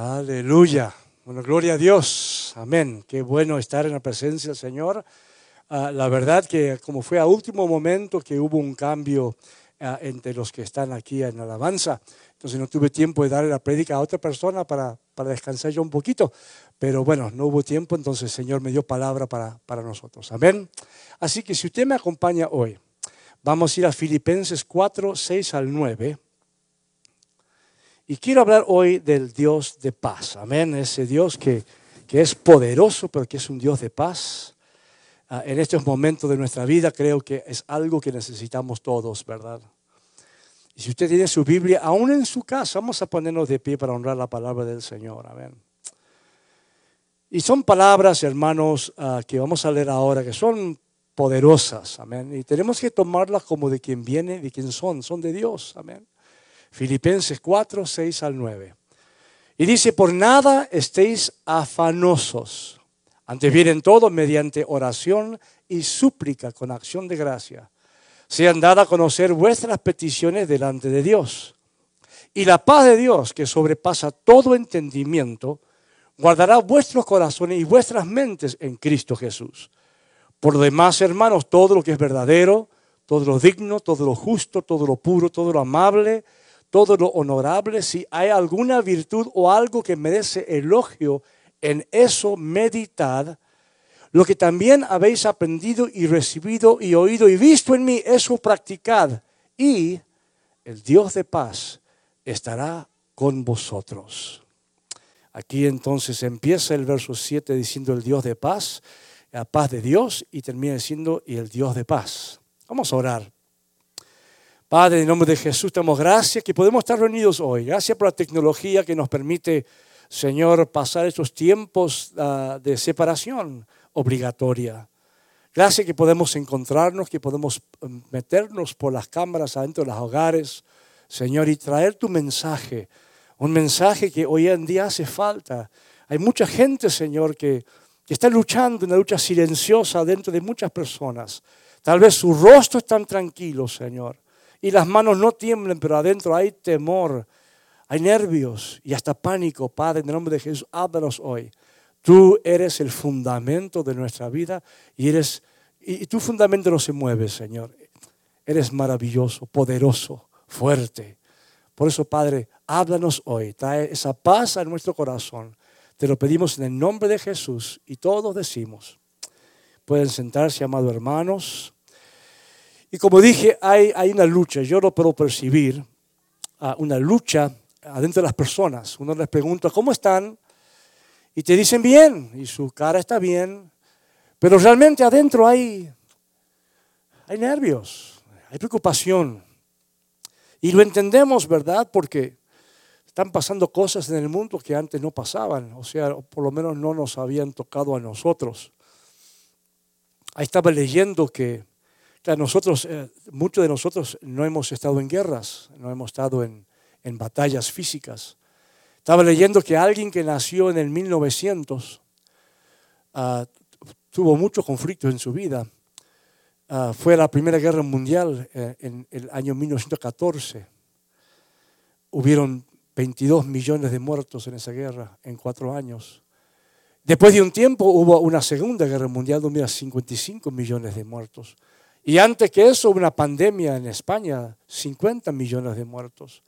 Aleluya. Bueno, gloria a Dios. Amén. Qué bueno estar en la presencia del Señor. Ah, la verdad que como fue a último momento que hubo un cambio ah, entre los que están aquí en alabanza, entonces no tuve tiempo de darle la prédica a otra persona para, para descansar yo un poquito. Pero bueno, no hubo tiempo, entonces el Señor me dio palabra para, para nosotros. Amén. Así que si usted me acompaña hoy, vamos a ir a Filipenses 4, 6 al 9. Y quiero hablar hoy del Dios de paz. Amén. Ese Dios que, que es poderoso, pero que es un Dios de paz. Ah, en estos momentos de nuestra vida creo que es algo que necesitamos todos, ¿verdad? Y si usted tiene su Biblia, aún en su casa, vamos a ponernos de pie para honrar la palabra del Señor. Amén. Y son palabras, hermanos, ah, que vamos a leer ahora, que son poderosas. Amén. Y tenemos que tomarlas como de quien viene, de quien son. Son de Dios. Amén. Filipenses 4, 6 al 9. Y dice, por nada estéis afanosos. Antes bien todo mediante oración y súplica con acción de gracia. Sean dadas a conocer vuestras peticiones delante de Dios. Y la paz de Dios, que sobrepasa todo entendimiento, guardará vuestros corazones y vuestras mentes en Cristo Jesús. Por lo demás, hermanos, todo lo que es verdadero, todo lo digno, todo lo justo, todo lo puro, todo lo amable, todo lo honorable, si hay alguna virtud o algo que merece elogio, en eso meditad. Lo que también habéis aprendido y recibido y oído y visto en mí, eso practicad. Y el Dios de paz estará con vosotros. Aquí entonces empieza el verso 7 diciendo el Dios de paz, la paz de Dios, y termina diciendo y el Dios de paz. Vamos a orar. Padre, en nombre de Jesús, damos gracias que podemos estar reunidos hoy. Gracias por la tecnología que nos permite, Señor, pasar estos tiempos ah, de separación obligatoria. Gracias que podemos encontrarnos, que podemos mm, meternos por las cámaras adentro de los hogares, Señor, y traer tu mensaje. Un mensaje que hoy en día hace falta. Hay mucha gente, Señor, que, que está luchando, una lucha silenciosa dentro de muchas personas. Tal vez su rostro es tan tranquilo, Señor y las manos no tiemblen, pero adentro hay temor, hay nervios y hasta pánico. Padre, en el nombre de Jesús, háblanos hoy. Tú eres el fundamento de nuestra vida y eres y tu fundamento no se mueve, Señor. Eres maravilloso, poderoso, fuerte. Por eso, Padre, háblanos hoy. Trae esa paz a nuestro corazón. Te lo pedimos en el nombre de Jesús y todos decimos. Pueden sentarse, amados hermanos. Y como dije, hay, hay una lucha, yo lo puedo percibir, ah, una lucha adentro de las personas. Uno les pregunta, ¿cómo están? Y te dicen bien, y su cara está bien, pero realmente adentro hay, hay nervios, hay preocupación. Y lo entendemos, ¿verdad? Porque están pasando cosas en el mundo que antes no pasaban, o sea, por lo menos no nos habían tocado a nosotros. Ahí estaba leyendo que nosotros, eh, muchos de nosotros no hemos estado en guerras, no hemos estado en, batallas físicas. Estaba leyendo que alguien que nació en el 1900 ah, tuvo muchos conflictos en su vida. Ah, fue la Primera Guerra Mundial eh, en el año 1914. Hubieron 22 millones de muertos en esa guerra en cuatro años. Después de un tiempo hubo una Segunda Guerra Mundial donde había 55 millones de muertos. Y antes que eso, una pandemia en España, 50 millones de muertos.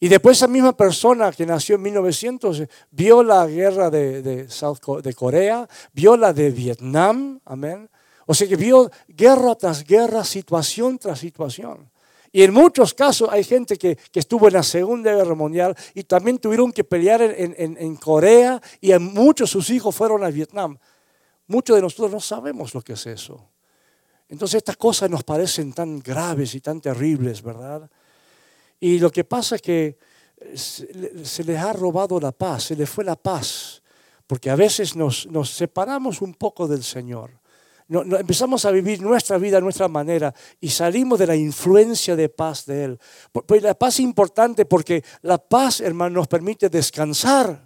Y después esa misma persona que nació en 1900 vio la guerra de, de, Corea, vio la de Vietnam, amén. O sea que vio guerra tras guerra, situación tras situación. Y en muchos casos hay gente que, estuvo en la Segunda Guerra Mundial y también tuvieron que pelear en, en Corea y en muchos sus hijos fueron a Vietnam. Muchos de nosotros no sabemos lo que es eso. Entonces estas cosas nos parecen tan graves y tan terribles, ¿verdad? Y lo que pasa es que eh, se les ha robado la paz, se les fue la paz, porque a veces nos, separamos un poco del Señor. No, empezamos a vivir nuestra vida a nuestra manera y salimos de la influencia de paz de Él. Pues la paz es importante porque la paz, hermano, nos permite descansar.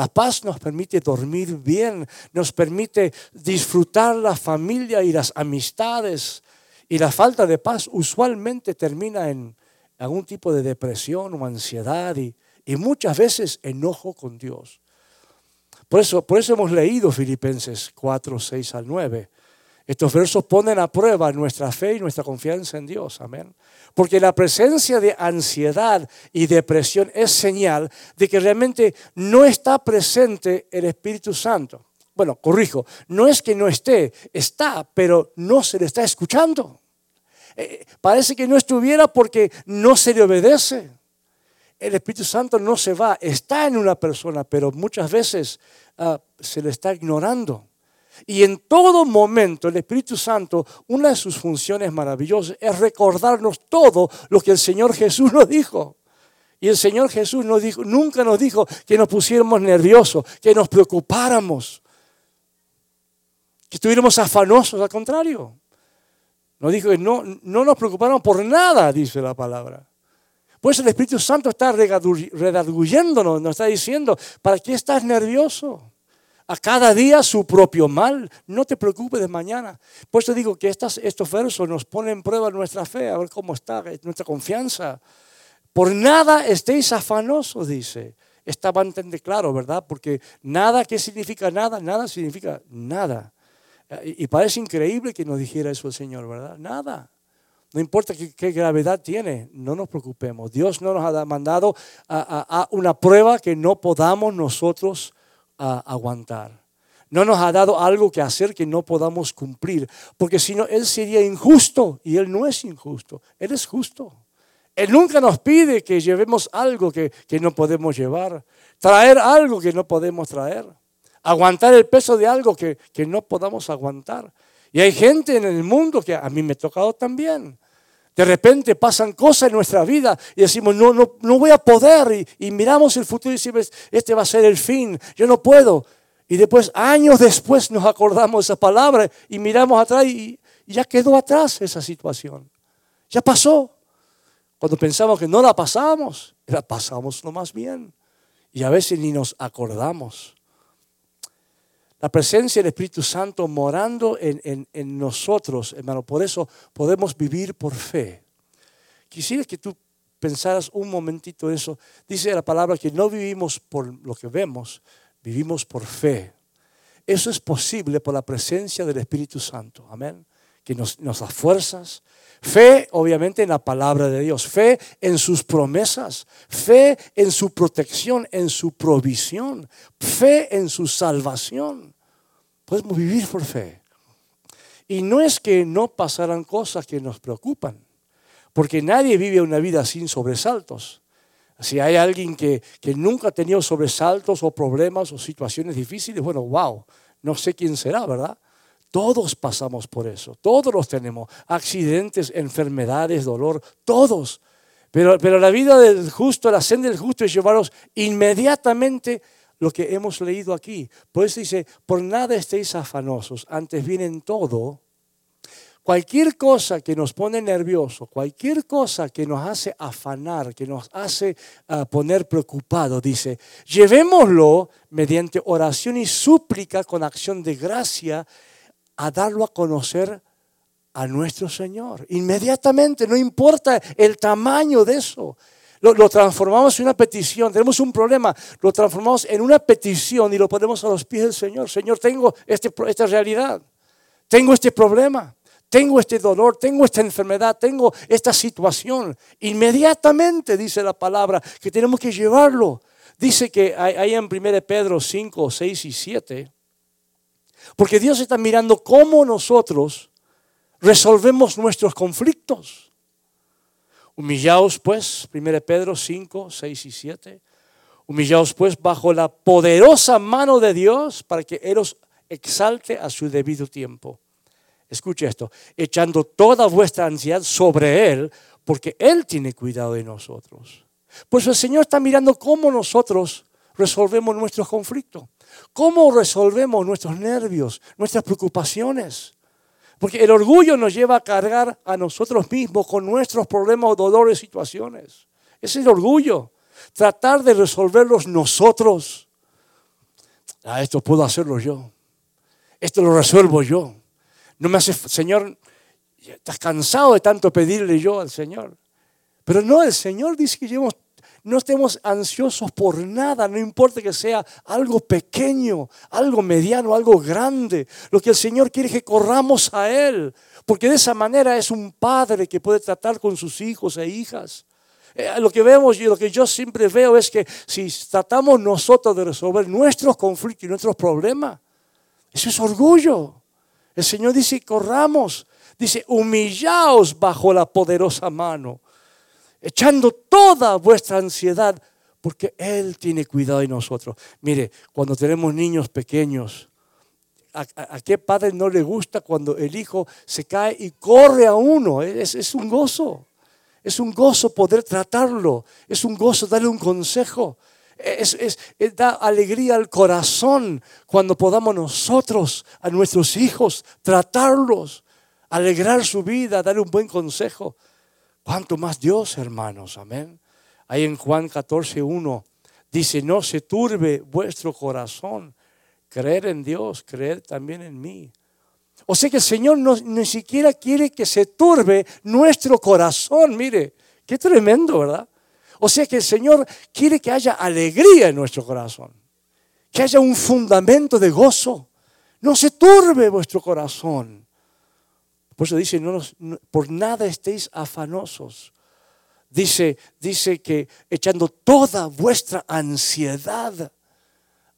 La paz nos permite dormir bien, nos permite disfrutar la familia y las amistades. Y la falta de paz usualmente termina en algún tipo de depresión o ansiedad y, muchas veces enojo con Dios. Por eso, por eso hemos leído Filipenses 4, 6 al 9. Estos versos ponen a prueba nuestra fe y nuestra confianza en Dios. Amén. Porque la presencia de ansiedad y depresión es señal de que realmente no está presente el Espíritu Santo. Bueno, corrijo, no es que no esté, está, pero no se le está escuchando. Eh, parece que no estuviera porque no se le obedece. El Espíritu Santo no se va, está en una persona, pero muchas veces ah, se le está ignorando. Y en todo momento el Espíritu Santo, una de sus funciones maravillosas es recordarnos todo lo que el Señor Jesús nos dijo. Y el Señor Jesús nos dijo, nunca nos dijo que nos pusiéramos nerviosos, que nos preocupáramos, que estuviéramos afanosos, al contrario. Nos dijo que no, no nos preocupáramos por nada, dice la palabra. Pues el Espíritu Santo está redarguyéndonos, nos está diciendo, ¿para qué estás nervioso? A cada día su propio mal, no te preocupes de mañana. Por eso digo que estas, estos versos nos ponen en prueba nuestra fe, a ver cómo está nuestra confianza. Por nada estéis afanosos, dice. Está bastante claro, ¿verdad? Porque nada, ¿qué significa nada? Nada significa nada. Y parece increíble que nos dijera eso el Señor, ¿verdad? Nada. No importa qué, gravedad tiene, no nos preocupemos. Dios no nos ha mandado a, una prueba que no podamos nosotros aguantar. No nos ha dado algo que hacer que no podamos cumplir, porque si no, Él sería injusto y Él no es injusto, Él es justo. Él nunca nos pide que llevemos algo que, que no podemos llevar, traer algo que no podemos traer aguantar el peso de algo que, no podamos aguantar. Y hay gente en el mundo que a mí me ha tocado también. De repente pasan cosas en nuestra vida y decimos, no, no, no voy a poder. Y, miramos el futuro y decimos, este va a ser el fin, yo no puedo. Y después, años después, nos acordamos de esa palabra y miramos atrás y, y ya quedó atrás esa situación. Ya pasó. Cuando pensamos que no la pasamos, la pasamos lo más bien. Y a veces ni nos acordamos la presencia del Espíritu Santo morando en, nosotros, hermano. Por eso podemos vivir por fe. Quisiera que tú pensaras un momentito eso. Dice la palabra que no vivimos por lo que vemos, vivimos por fe. Eso es posible por la presencia del Espíritu Santo. Amén. Que nos, da fuerzas, Fe, obviamente, en la palabra de Dios. Fe en sus promesas. Fe en su protección, en su provisión. Fe en su salvación. Podemos vivir por fe. Y no es que no pasaran cosas que nos preocupan, porque nadie vive una vida sin sobresaltos. Si hay alguien que, que nunca ha tenido sobresaltos o problemas o situaciones difíciles, bueno, wow, no sé quién será, ¿verdad? Todos pasamos por eso, todos los tenemos, accidentes, enfermedades, dolor, todos. Pero, pero la vida del justo, la senda del justo es llevarnos inmediatamente lo que hemos leído aquí. Por eso dice, por nada estéis afanosos, antes vienen todo. Cualquier cosa que nos pone nervioso, cualquier cosa que nos hace afanar, que nos hace ah, poner preocupado, dice, llevémoslo mediante oración y súplica con acción de gracia a darlo a conocer a nuestro Señor. Inmediatamente, no importa el tamaño de eso. Lo, transformamos en una petición. Tenemos un problema, lo transformamos en una petición y lo ponemos a los pies del Señor. Señor, tengo este, esta realidad, tengo este problema, tengo este dolor, tengo esta enfermedad, tengo esta situación. Inmediatamente dice la palabra que tenemos que llevarlo. Dice que hay en 1 Pedro 5, 6 y 7 porque Dios está mirando cómo nosotros resolvemos nuestros conflictos. Humillaos pues, 1 Pedro 5, 6 y 7. Humillaos pues bajo la poderosa mano de Dios para que Él os exalte a su debido tiempo. Escuche esto, echando toda vuestra ansiedad sobre Él, porque Él tiene cuidado de nosotros. Pues el Señor está mirando cómo nosotros resolvemos nuestros conflictos. ¿Cómo resolvemos nuestros nervios, nuestras preocupaciones? Porque el orgullo nos lleva a cargar a nosotros mismos con nuestros problemas, dolores, situaciones. Ese es el orgullo. Tratar de resolverlos nosotros. Ah, esto puedo hacerlo yo. Esto lo resuelvo yo. No me hace, Señor, estás cansado de tanto pedirle yo al Señor. Pero no, el Señor dice que llevemos no estemos ansiosos por nada, no importa que sea algo pequeño, algo mediano, algo grande. Lo que el Señor quiere es que corramos a Él, porque de esa manera es un padre que puede tratar con sus hijos e hijas. Eh, lo que vemos y lo que yo siempre veo es que si tratamos nosotros de resolver nuestros conflictos y nuestros problemas, eso es orgullo. El Señor dice, corramos. Dice, humillaos bajo la poderosa mano, echando toda vuestra ansiedad, porque Él tiene cuidado de nosotros. Mire, cuando tenemos niños pequeños, ¿a, qué padre no le gusta cuando el hijo se cae y corre a uno? Es, es un gozo. Es un gozo poder tratarlo. Es un gozo darle un consejo. Es, da alegría al corazón cuando podamos nosotros a nuestros hijos tratarlos, alegrar su vida, darle un buen consejo. ¿Cuánto más Dios, hermanos? Amén. Ahí en Juan 14, 1 dice, no se turbe vuestro corazón. Creer en Dios, creer también en mí. O sea que el Señor no, ni siquiera quiere que se turbe nuestro corazón. Mire, qué tremendo, ¿verdad? O sea que el Señor quiere que haya alegría en nuestro corazón, que haya un fundamento de gozo. No se turbe vuestro corazón. Por eso dice, no, por nada estéis afanosos. Dice, dice que echando toda vuestra ansiedad,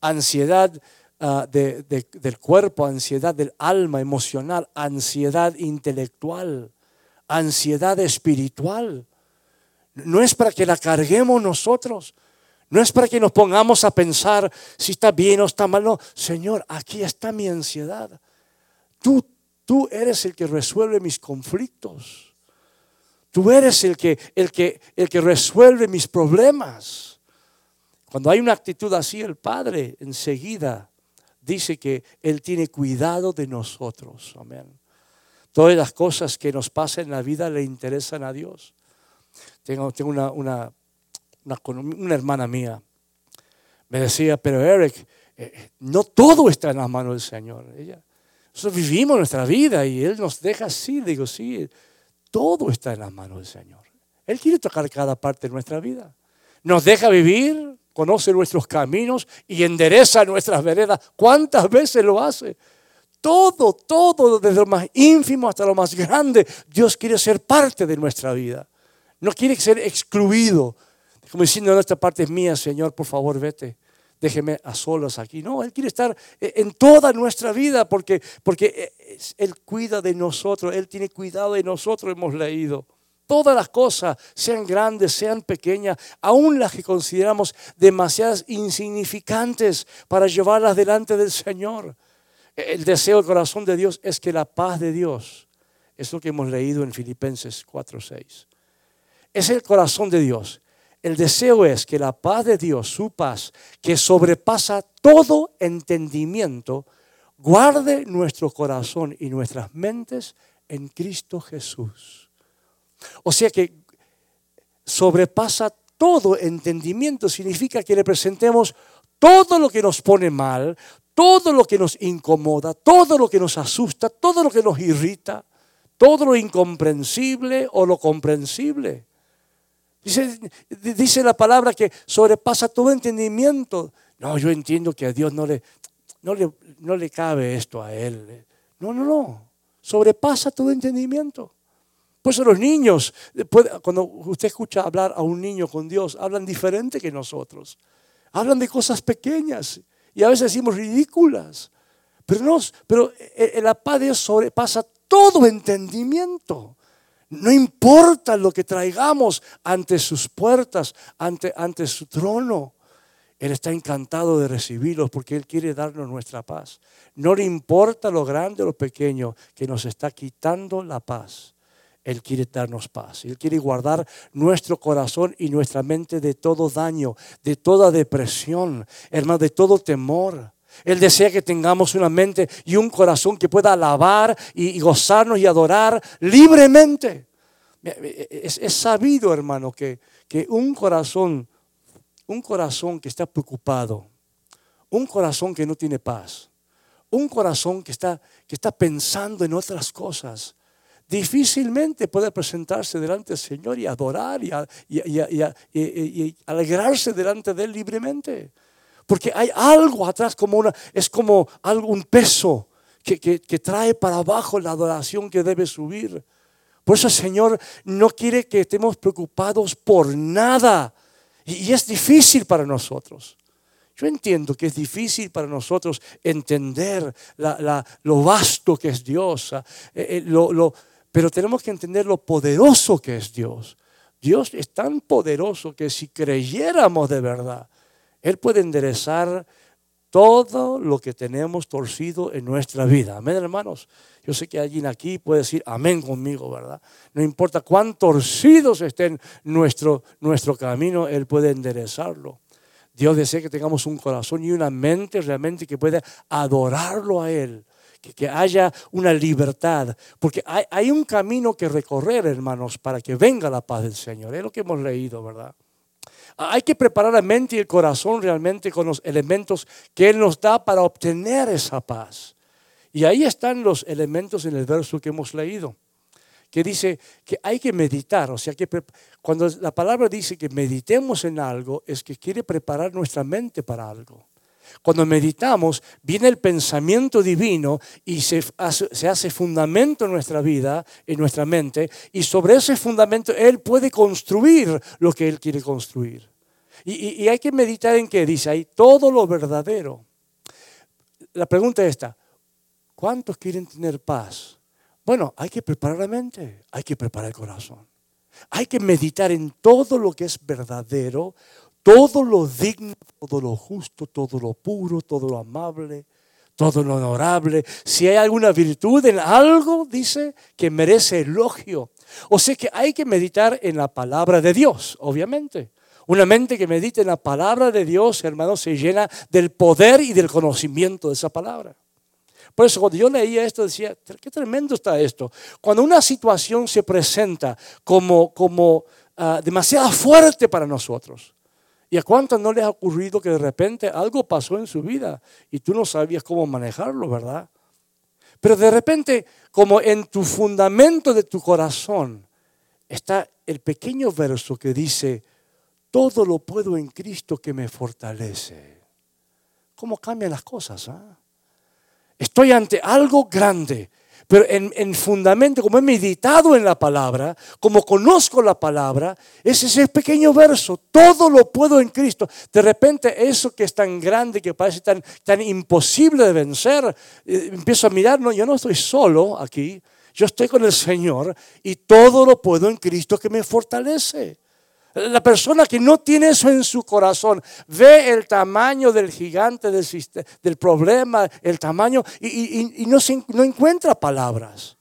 ansiedad ah, del cuerpo, ansiedad del alma emocional, ansiedad intelectual, ansiedad espiritual no es para que la carguemos nosotros. No es para que nos pongamos a pensar si está bien o está mal. No, Señor, aquí está mi ansiedad. Tú, tú eres el que resuelve mis conflictos. Tú eres el que, el, que, el que resuelve mis problemas. Cuando hay una actitud así, el Padre enseguida dice que Él tiene cuidado de nosotros. Amén. Todas las cosas que nos pasan en la vida le interesan a Dios. Tengo, una, una, una, hermana mía. Me decía, pero Eric, eh, no todo está en las manos del Señor. Ella, nosotros vivimos nuestra vida y Él nos deja así. Digo, sí, todo está en las manos del Señor. Él quiere tocar cada parte de nuestra vida. Nos deja vivir, conoce nuestros caminos y endereza nuestras veredas. ¿Cuántas veces lo hace? Todo, todo, desde lo más ínfimo hasta lo más grande, Dios quiere ser parte de nuestra vida. No quiere ser excluido. Como diciendo, esta parte es mía, Señor, por favor, vete. Déjeme a solas aquí. No, Él quiere estar eh, en toda nuestra vida porque, porque eh, Él cuida de nosotros. Él tiene cuidado de nosotros, hemos leído. Todas las cosas, sean grandes, sean pequeñas, aún las que consideramos demasiadas insignificantes para llevarlas delante del Señor. El deseo del corazón de Dios es que la paz de Dios, es lo que hemos leído en Filipenses 4:6 es el corazón de Dios. El deseo es que la paz de Dios, su paz, que sobrepasa todo entendimiento, guarde nuestro corazón y nuestras mentes en Cristo Jesús. O sea que sobrepasa todo entendimiento, significa que le presentemos todo lo que nos pone mal, todo lo que nos incomoda, todo lo que nos asusta, todo lo que nos irrita, todo lo incomprensible o lo comprensible. Dice, la palabra que sobrepasa todo entendimiento. No, yo entiendo que a Dios no le, no le, no le cabe esto a Él. No, no, no. Sobrepasa todo entendimiento. Por eso los niños, cuando usted escucha hablar a un niño con Dios, hablan diferente que nosotros. Hablan de cosas pequeñas y a veces decimos ridículas. Pero, no, pero eh, la paz de Dios sobrepasa todo entendimiento. No importa lo que traigamos ante sus puertas, ante, ante su trono. Él está encantado de recibirlos porque Él quiere darnos nuestra paz. No le importa lo grande o lo pequeño que nos está quitando la paz. Él quiere darnos paz. Él quiere guardar nuestro corazón y nuestra mente de todo daño, de toda depresión, hermano, de todo temor. Él desea que tengamos una mente y un corazón que pueda alabar y, gozarnos y adorar libremente. Es, sabido, hermano, que, que un corazón, un corazón que está preocupado, un corazón que no tiene paz, un corazón que está, que está pensando en otras cosas, difícilmente puede presentarse delante del Señor y adorar y, alegrarse delante de Él libremente. Porque hay algo atrás, como una, es como un peso que, que trae para abajo la adoración que debe subir. Por eso el Señor no quiere que estemos preocupados por nada. Y es difícil para nosotros. Yo entiendo que es difícil para nosotros entender lo vasto que es Dios, eh, eh, pero tenemos que entender lo poderoso que es Dios. Dios es tan poderoso que si creyéramos de verdad, Él puede enderezar todo lo que tenemos torcido en nuestra vida. Amén, hermanos. Yo sé que alguien aquí puede decir amén conmigo, ¿verdad? No importa cuán torcidos estén nuestro, nuestro camino, Él puede enderezarlo. Dios desea que tengamos un corazón y una mente realmente que pueda adorarlo a Él. Que, haya una libertad. Porque hay, hay, un camino que recorrer, hermanos, para que venga la paz del Señor. Es lo que hemos leído, ¿verdad? Hay que preparar la mente y el corazón realmente con los elementos que Él nos da para obtener esa paz. Y ahí están los elementos en el verso que hemos leído que dice que hay que meditar, o sea que cuando la palabra dice que meditemos en algo, es que quiere preparar nuestra mente para algo. Cuando meditamos, viene el pensamiento divino y se hace, fundamento en nuestra vida, en nuestra mente, y sobre ese fundamento Él puede construir lo que Él quiere construir. Y, y hay que meditar en qué dice ahí, todo lo verdadero. La pregunta es esta, ¿cuántos quieren tener paz? Bueno, hay que preparar la mente, hay que preparar el corazón. Hay que meditar en todo lo que es verdadero, todo lo digno, todo lo justo, todo lo puro, todo lo amable, todo lo honorable. Si hay alguna virtud en algo, dice, que merece elogio. O sea que hay que meditar en la palabra de Dios, obviamente. Una mente que medita en la palabra de Dios, hermano, se llena del poder y del conocimiento de esa palabra. Por eso cuando yo leía esto decía, qué tremendo está esto. Cuando una situación se presenta como, como ah, demasiado fuerte para nosotros, ¿y a cuántos no les ha ocurrido que de repente algo pasó en su vida y tú no sabías cómo manejarlo, verdad? Pero de repente, como en tu fundamento de tu corazón, está el pequeño verso que dice, todo lo puedo en Cristo que me fortalece. ¿Cómo cambian las cosas? Ah? Estoy ante algo grande. Pero en, fundamento, como he meditado en la palabra, como conozco la palabra, es ese pequeño verso, todo lo puedo en Cristo. De repente eso que es tan grande, que parece tan, tan imposible de vencer, eh, empiezo a mirar, no, yo no estoy solo aquí, yo estoy con el Señor y todo lo puedo en Cristo que me fortalece. La persona que no tiene eso en su corazón ve el tamaño del gigante del, problema, el tamaño, y, no, encuentra palabras.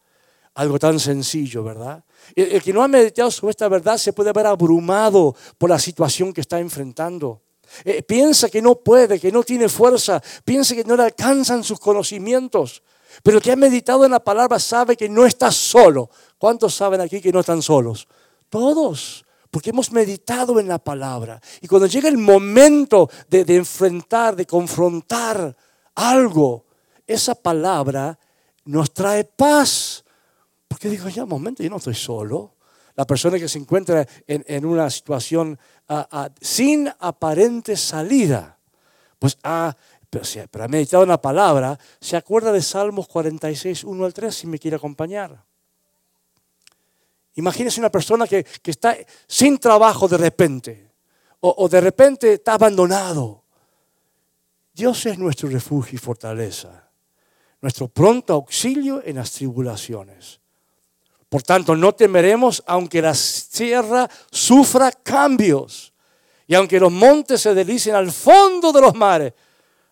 Algo tan sencillo, ¿verdad? El, que no ha meditado sobre esta verdad se puede ver abrumado por la situación que está enfrentando. Eh, piensa que no puede, que no tiene fuerza, piensa que no le alcanzan sus conocimientos. Pero el que ha meditado en la palabra sabe que no está solo. ¿Cuántos saben aquí que no están solos? Todos porque hemos meditado en la palabra. Y cuando llega el momento de, enfrentar, de confrontar algo, esa palabra nos trae paz. Porque digo, ya, un momento, yo no estoy solo. La persona que se encuentra en, una situación ah, ah, sin aparente salida, pues ha, pero, pero ha meditado en la palabra, se acuerda de Salmos 46, 1 al 3, si me quiere acompañar. Imagínese una persona que, está sin trabajo de repente, o, de repente está abandonado. Dios es nuestro refugio y fortaleza, nuestro pronto auxilio en las tribulaciones. Por tanto, no temeremos aunque la tierra sufra cambios y aunque los montes se delicen al fondo de los mares,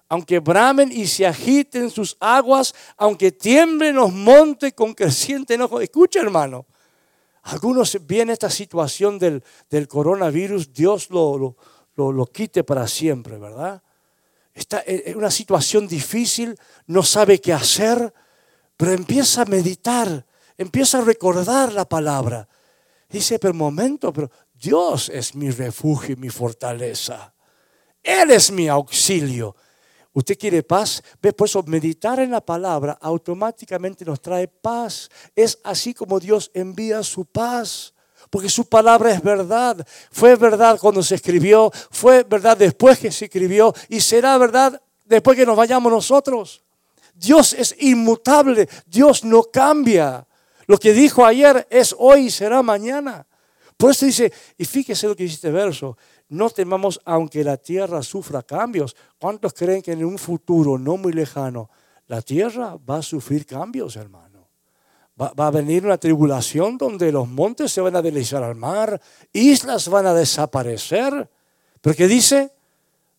aunque bramen y se agiten sus aguas, aunque tiemblen los montes con creciente enojo. Escucha, hermano, algunos viene esta situación del, coronavirus, Dios lo, lo, quite para siempre, ¿verdad? Está en una situación difícil, no sabe qué hacer, pero empieza a meditar, empieza a recordar la palabra. Dice, pero momento, pero Dios es mi refugio y mi fortaleza. Él es mi auxilio. Usted quiere paz, ¿Ve? por eso meditar en la palabra automáticamente nos trae paz. Es así como Dios envía su paz porque su palabra es verdad. Fue verdad cuando se escribió, fue verdad después que se escribió y será verdad después que nos vayamos nosotros. Dios es inmutable, Dios no cambia. Lo que dijo ayer es hoy y será mañana. Por eso dice, y fíjese lo que dice este verso, no temamos aunque la tierra sufra cambios. ¿Cuántos creen que en un futuro no muy lejano la tierra va a sufrir cambios, hermano? Va, a venir una tribulación donde los montes se van a deslizar al mar, islas van a desaparecer. Pero ¿qué dice?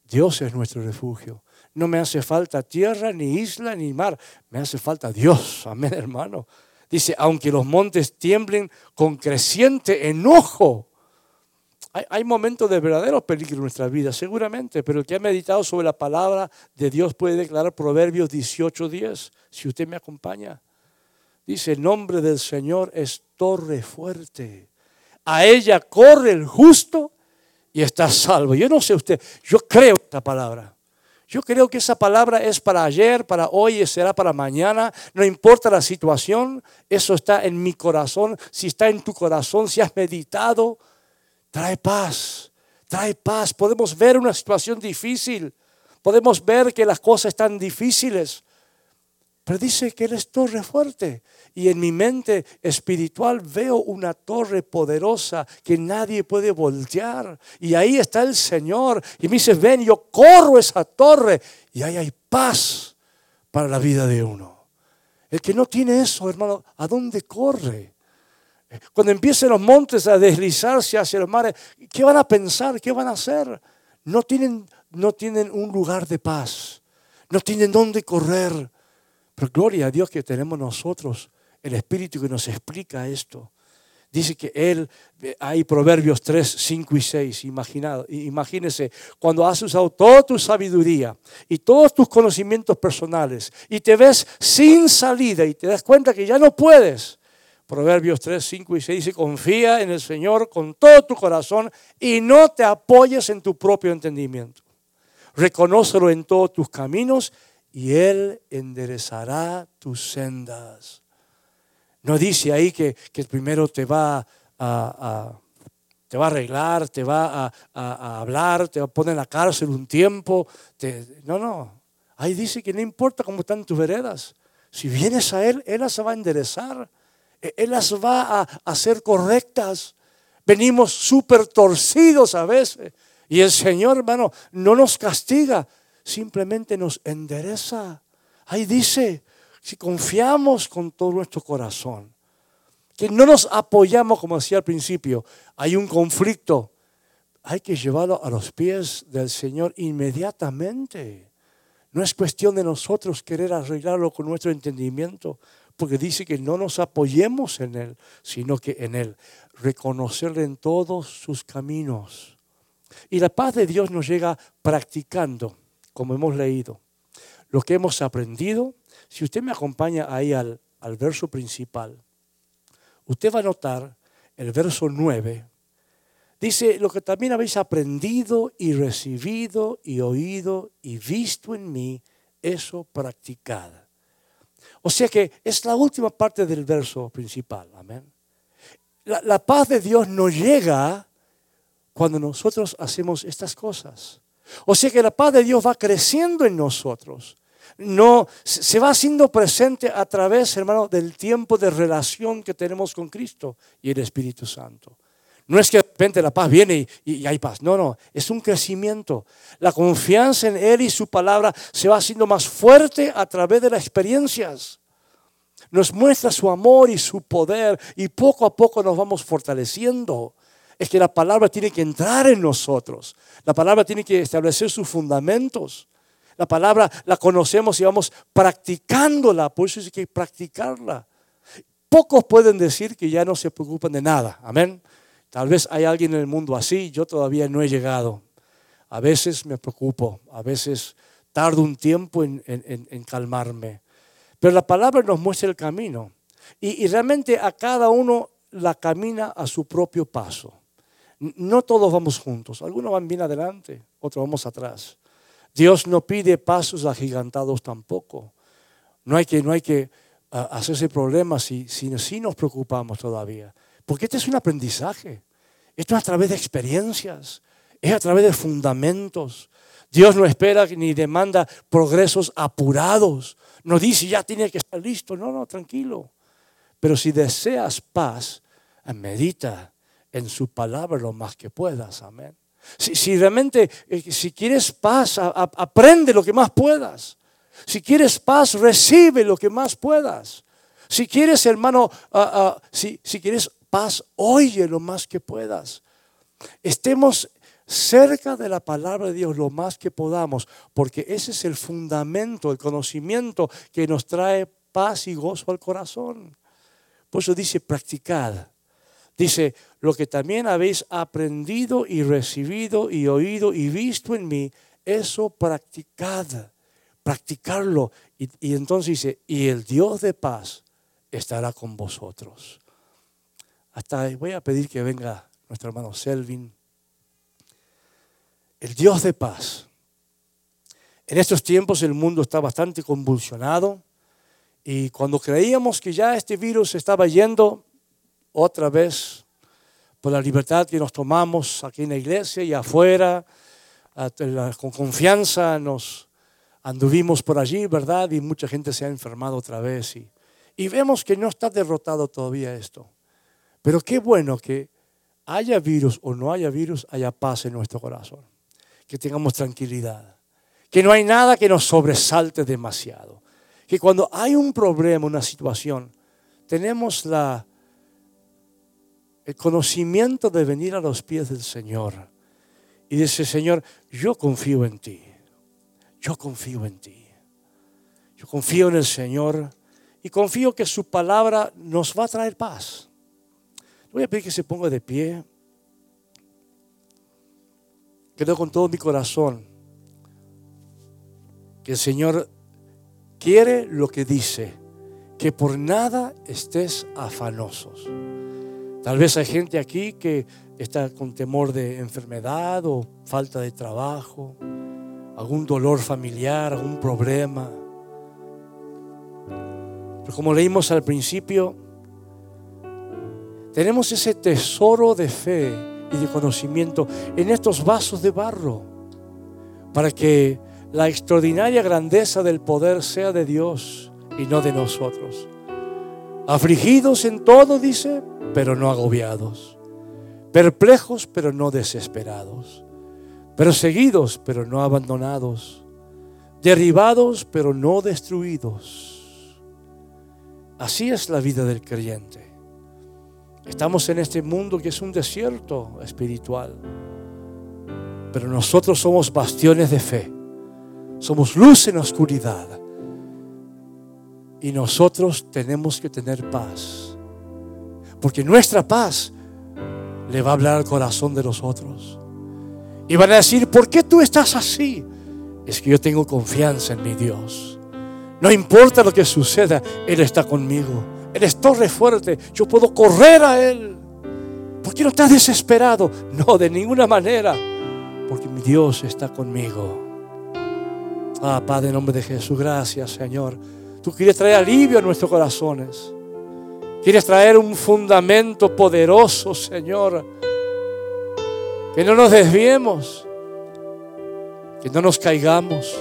Dios es nuestro refugio. No me hace falta tierra, ni isla, ni mar. Me hace falta Dios. Amén, hermano. Dice, aunque los montes tiemblen con creciente enojo. Hay, momentos de verdadero peligro en nuestra vida, seguramente, pero el que ha meditado sobre la palabra de Dios puede declarar Proverbios 18:10, si usted me acompaña. Dice, el nombre del Señor es torre fuerte. A ella corre el justo y está salvo. Yo no sé usted, yo creo esta palabra. Yo creo que esa palabra es para ayer, para hoy y será para mañana. No importa la situación, eso está en mi corazón. Si está en tu corazón, si has meditado, trae paz, trae paz. Podemos ver una situación difícil, podemos ver que las cosas están difíciles, pero dice que Él es torre fuerte. Y en mi mente espiritual veo una torre poderosa que nadie puede voltear. Y ahí está el Señor. Y me dice, ven, yo corro esa torre. Y ahí hay paz para la vida de uno. El que no tiene eso, hermano, ¿a dónde corre? Cuando empiecen los montes a deslizarse hacia los mares, ¿qué van a pensar? ¿Qué van a hacer? No tienen, no tienen un lugar de paz. No tienen dónde correr. Pero gloria a Dios que tenemos nosotros el Espíritu que nos explica esto. Dice que Él, hay Proverbios 3, 5 y 6, imagínese, cuando has usado toda tu sabiduría y todos tus conocimientos personales y te ves sin salida y te das cuenta que ya no puedes. Proverbios 3, 5 y 6 dice, confía en el Señor con todo tu corazón y no te apoyes en tu propio entendimiento. Reconócelo en todos tus caminos y Él enderezará tus sendas. No dice ahí que, primero te va a, te va a arreglar, te va a, hablar, te va a poner en la cárcel un tiempo. no, no. Ahí dice que no importa cómo están tus veredas. Si vienes a Él, Él las va a enderezar. E, Él las va a hacer correctas. Venimos súper torcidos a veces. Y el Señor, hermano, no nos castiga simplemente nos endereza. Ahí dice, si confiamos con todo nuestro corazón, que no nos apoyamos, como decía al principio, hay un conflicto, hay que llevarlo a los pies del Señor inmediatamente. No es cuestión de nosotros querer arreglarlo con nuestro entendimiento, porque dice que no nos apoyemos en Él, sino que en Él, reconocerle en todos sus caminos. Y la paz de Dios nos llega practicando como hemos leído, lo que hemos aprendido, si usted me acompaña ahí al, al verso principal, usted va a notar el verso 9, dice, lo que también habéis aprendido y recibido y oído y visto en mí, eso practicad. O sea que es la última parte del verso principal, amén. La, paz de Dios nos llega cuando nosotros hacemos estas cosas. O sea que la paz de Dios va creciendo en nosotros. No, se va haciendo presente a través, hermano, del tiempo de relación que tenemos con Cristo y el Espíritu Santo. No es que de repente la paz viene y, hay paz. No, no, es un crecimiento. La confianza en Él y su palabra se va haciendo más fuerte a través de las experiencias. Nos muestra su amor y su poder y poco a poco nos vamos fortaleciendo es que la palabra tiene que entrar en nosotros. La palabra tiene que establecer sus fundamentos. La palabra la conocemos y vamos practicándola, por eso hay que practicarla. Pocos pueden decir que ya no se preocupan de nada. Amén. Tal vez hay alguien en el mundo así, yo todavía no he llegado. A veces me preocupo, a veces tardo un tiempo en, calmarme. Pero la palabra nos muestra el camino. y realmente a cada uno la camina a su propio paso. No todos vamos juntos, algunos van bien adelante, otros vamos atrás. Dios no pide pasos agigantados tampoco. No hay que, no hay que ah, hacerse problemas si, si, si nos preocupamos todavía. Porque este es un aprendizaje. Esto es a través de experiencias, es a través de fundamentos. Dios no espera ni demanda progresos apurados. No dice ya tiene que estar listo. No, no, tranquilo. Pero si deseas paz, medita en su palabra lo más que puedas. Amén. Si, realmente, eh, si quieres paz, aprende lo que más puedas. Si quieres paz, recibe lo que más puedas. Si quieres, hermano, ah, ah, si, si quieres paz, oye lo más que puedas. Estemos cerca de la palabra de Dios lo más que podamos, porque ese es el fundamento, el conocimiento que nos trae paz y gozo al corazón. Por eso dice, practicad. Dice, lo que también habéis aprendido y recibido y oído y visto en mí, eso practicad, practicarlo. Y, y entonces dice, y el Dios de paz estará con vosotros. Hasta voy a pedir que venga nuestro hermano Selvin. El Dios de paz. En estos tiempos el mundo está bastante convulsionado y cuando creíamos que ya este virus estaba yendo, otra vez por la libertad que nos tomamos aquí en la iglesia y afuera, con confianza nos anduvimos por allí, ¿verdad? Y mucha gente se ha enfermado otra vez. Y, y vemos que no está derrotado todavía esto. Pero qué bueno que haya virus o no haya virus, haya paz en nuestro corazón. Que tengamos tranquilidad. Que no hay nada que nos sobresalte demasiado. Que cuando hay un problema, una situación, tenemos la el conocimiento de venir a los pies del Señor y decir, Señor, yo confío en ti, yo confío en ti, yo confío en el Señor y confío que su palabra nos va a traer paz. Voy a pedir que se ponga de pie. Creo con todo mi corazón que el Señor quiere lo que dice, que por nada estés afanosos. Tal vez hay gente aquí que está con temor de enfermedad o falta de trabajo, algún dolor familiar, algún problema. Pero como leímos al principio, tenemos ese tesoro de fe y de conocimiento en estos vasos de barro para que la extraordinaria grandeza del poder sea de Dios y no de nosotros. Afligidos en todo, dice, pero no agobiados. Perplejos, pero no desesperados. Perseguidos, pero no abandonados. Derribados, pero no destruidos. Así es la vida del creyente. Estamos en este mundo que es un desierto espiritual. Pero nosotros somos bastiones de fe. Somos luz en la oscuridad. Y nosotros tenemos que tener paz porque nuestra paz le va a hablar al corazón de los otros. Y van a decir, ¿por qué tú estás así? Es que yo tengo confianza en mi Dios. No importa lo que suceda, Él está conmigo. Él es torre fuerte. Yo puedo correr a Él. ¿Por qué no estás desesperado? No, de ninguna manera. Porque mi Dios está conmigo. Ah, Padre, en nombre de Jesús, gracias, Señor. Tú quieres traer alivio a nuestros corazones. Quieres traer un fundamento poderoso, Señor. Que no nos desviemos, que no nos caigamos,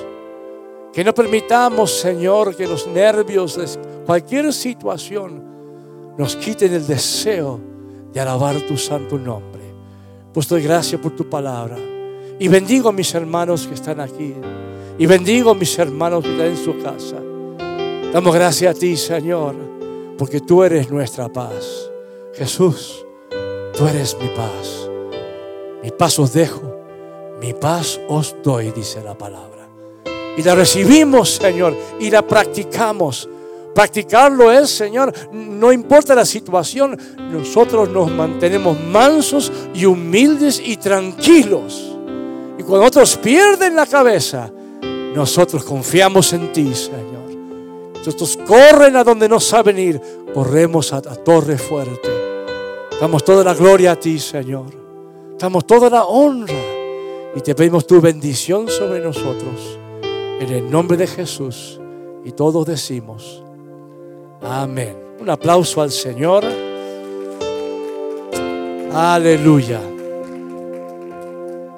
que no permitamos, Señor, que los nervios de cualquier situación nos quiten el deseo de alabar tu santo nombre. Pues doy gracias por tu palabra. Y bendigo a mis hermanos que están aquí. Y bendigo a mis hermanos que están en su casa. Damos gracias a ti, Señor porque tú eres nuestra paz. Jesús, tú eres mi paz. Mi paz os dejo, mi paz os doy, dice la palabra. Y la recibimos, Señor, y la practicamos. Practicarlo es, Señor, no importa la situación, nosotros nos mantenemos mansos y humildes y tranquilos. Y cuando otros pierden la cabeza, nosotros confiamos en ti, Señor. Estos corren a donde no saben ir. Corremos a, torre fuerte. Damos toda la gloria a ti, Señor. Damos toda la honra. Y te pedimos tu bendición sobre nosotros. En el nombre de Jesús. Y todos decimos, amén. Un aplauso al Señor. Aleluya.